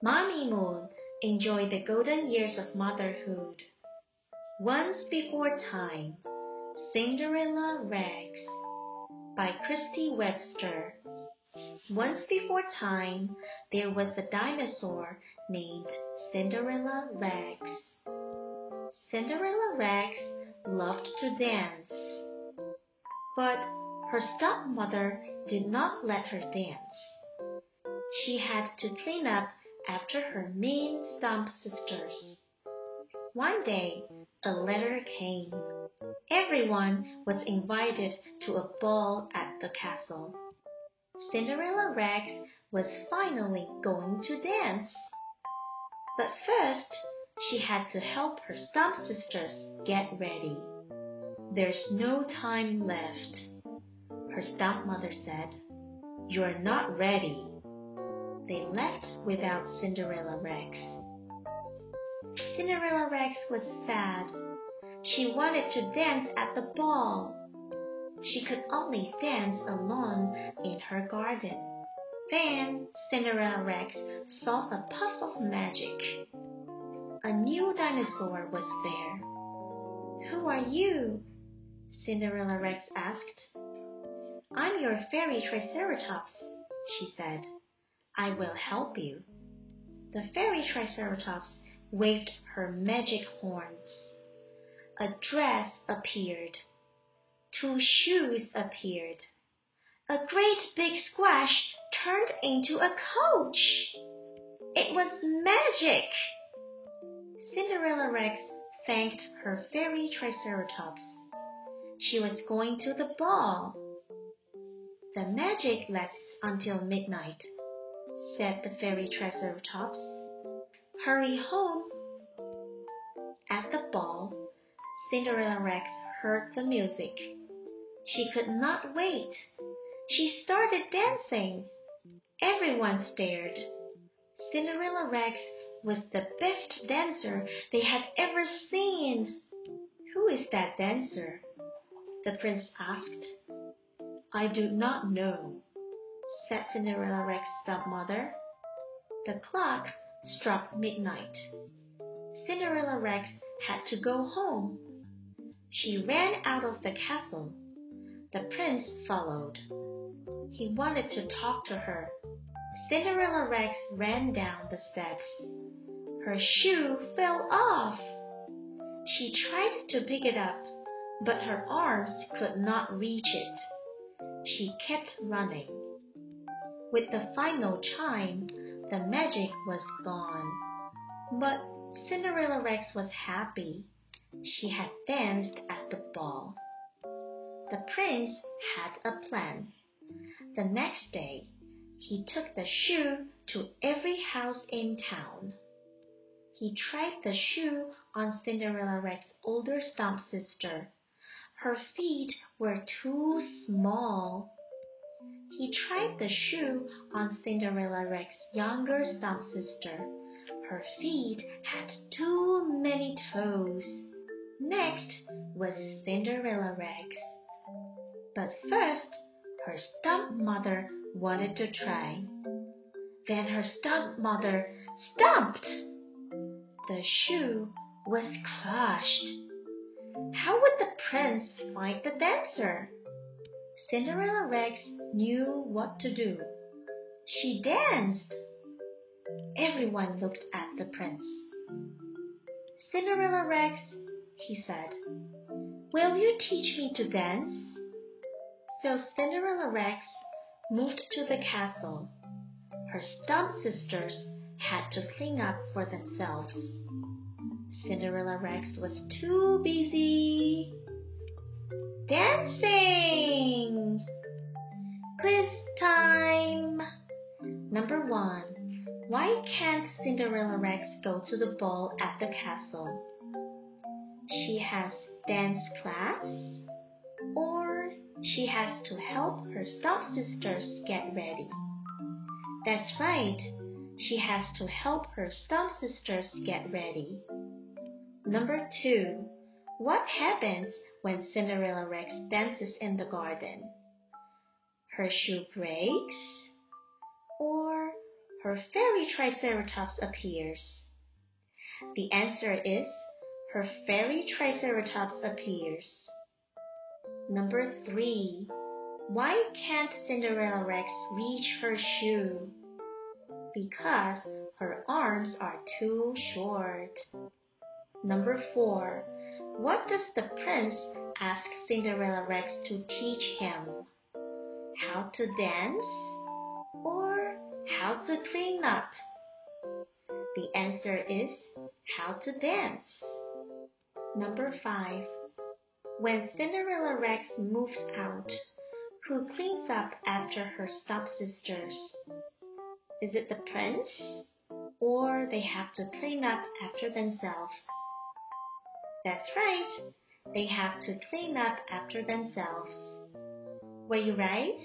Mommy Moon enjoyed the golden years of motherhood. Once Before Time Cinderella Rex by Christy Webster. Once before time, there was a dinosaur named Cinderella Rex. Cinderella Rex loved to dance, but her stepmother did not let her dance. She had to clean up after her mean stump sisters. One day, a letter came. Everyone was invited to a ball at the castle. Cinderella Rex was finally going to dance. But first, she had to help her stump sisters get ready. There's no time left, her stompmother said. You're not ready. They left without Cinderella Rex. Cinderella Rex was sad. She wanted to dance at the ball. She could only dance alone in her garden. Then Cinderella Rex saw a puff of magic. A new dinosaur was there. Who are you? Cinderella Rex asked. I'm your fairy Triceratops, she said. I will help you. The fairy Triceratops waved her magic horns. A dress appeared. Two shoes appeared. A great big squash turned into a coach. It was magic. Cinderella Rex thanked her fairy Triceratops. She was going to the ball. The magic lasts until midnight, said the fairy Triceratops. Hurry home. At the ball, Cinderella Rex heard the music. She could not wait. She started dancing. Everyone stared. Cinderella Rex was the best dancer they had ever seen. Who is that dancer? The prince asked. I do not know, said Cinderella Rex's stepmother. The clock struck midnight. Cinderella Rex had to go home. She ran out of the castle. The prince followed. He wanted to talk to her. Cinderella Rex ran down the steps. Her shoe fell off. She tried to pick it up, but her arms could not reach it. She kept running. With the final chime, the magic was gone. But Cinderella Rex was happy. She had danced at the ball. The prince had a plan. The next day, he took the shoe to every house in town. He tried the shoe on Cinderella Rex's older stump sister. Her feet were too small. He tried the shoe on Cinderella Rex's younger stump sister. Her feet had too many toes. Next was Cinderella Rex. But first, her stompmother wanted to try. Then her stompmother stumped. The shoe was crushed. How would the prince find the dancer? Cinderella Rex knew what to do. She danced. Everyone looked at the prince. Cinderella Rex, he said, will you teach me to dance? So Cinderella Rex moved to the castle. Her stump sisters had to clean up for themselves. Cinderella Rex was too busy dancing. Quiz time. Number one. Why can't Cinderella Rex go to the ball at the castle? She has dance class or she has to help her stepsisters get ready. That's right. She has to help her stepsisters get ready. Number two. What happens when Cinderella Rex dances in the garden? Her shoe breaks or her fairy Triceratops appears? The answer is her fairy Triceratops appears. Number 3. Why can't Cinderella Rex reach her shoe? Because her arms are too short. Number 4. What does the prince ask Cinderella Rex to teach him? How to dance? Or how to clean up? The answer is how to dance. Number 5. When Cinderella Rex moves out, who cleans up after her stepsisters? Is it the prince? Or they have to clean up after themselves? That's right. They have to clean up after themselves. Were you right?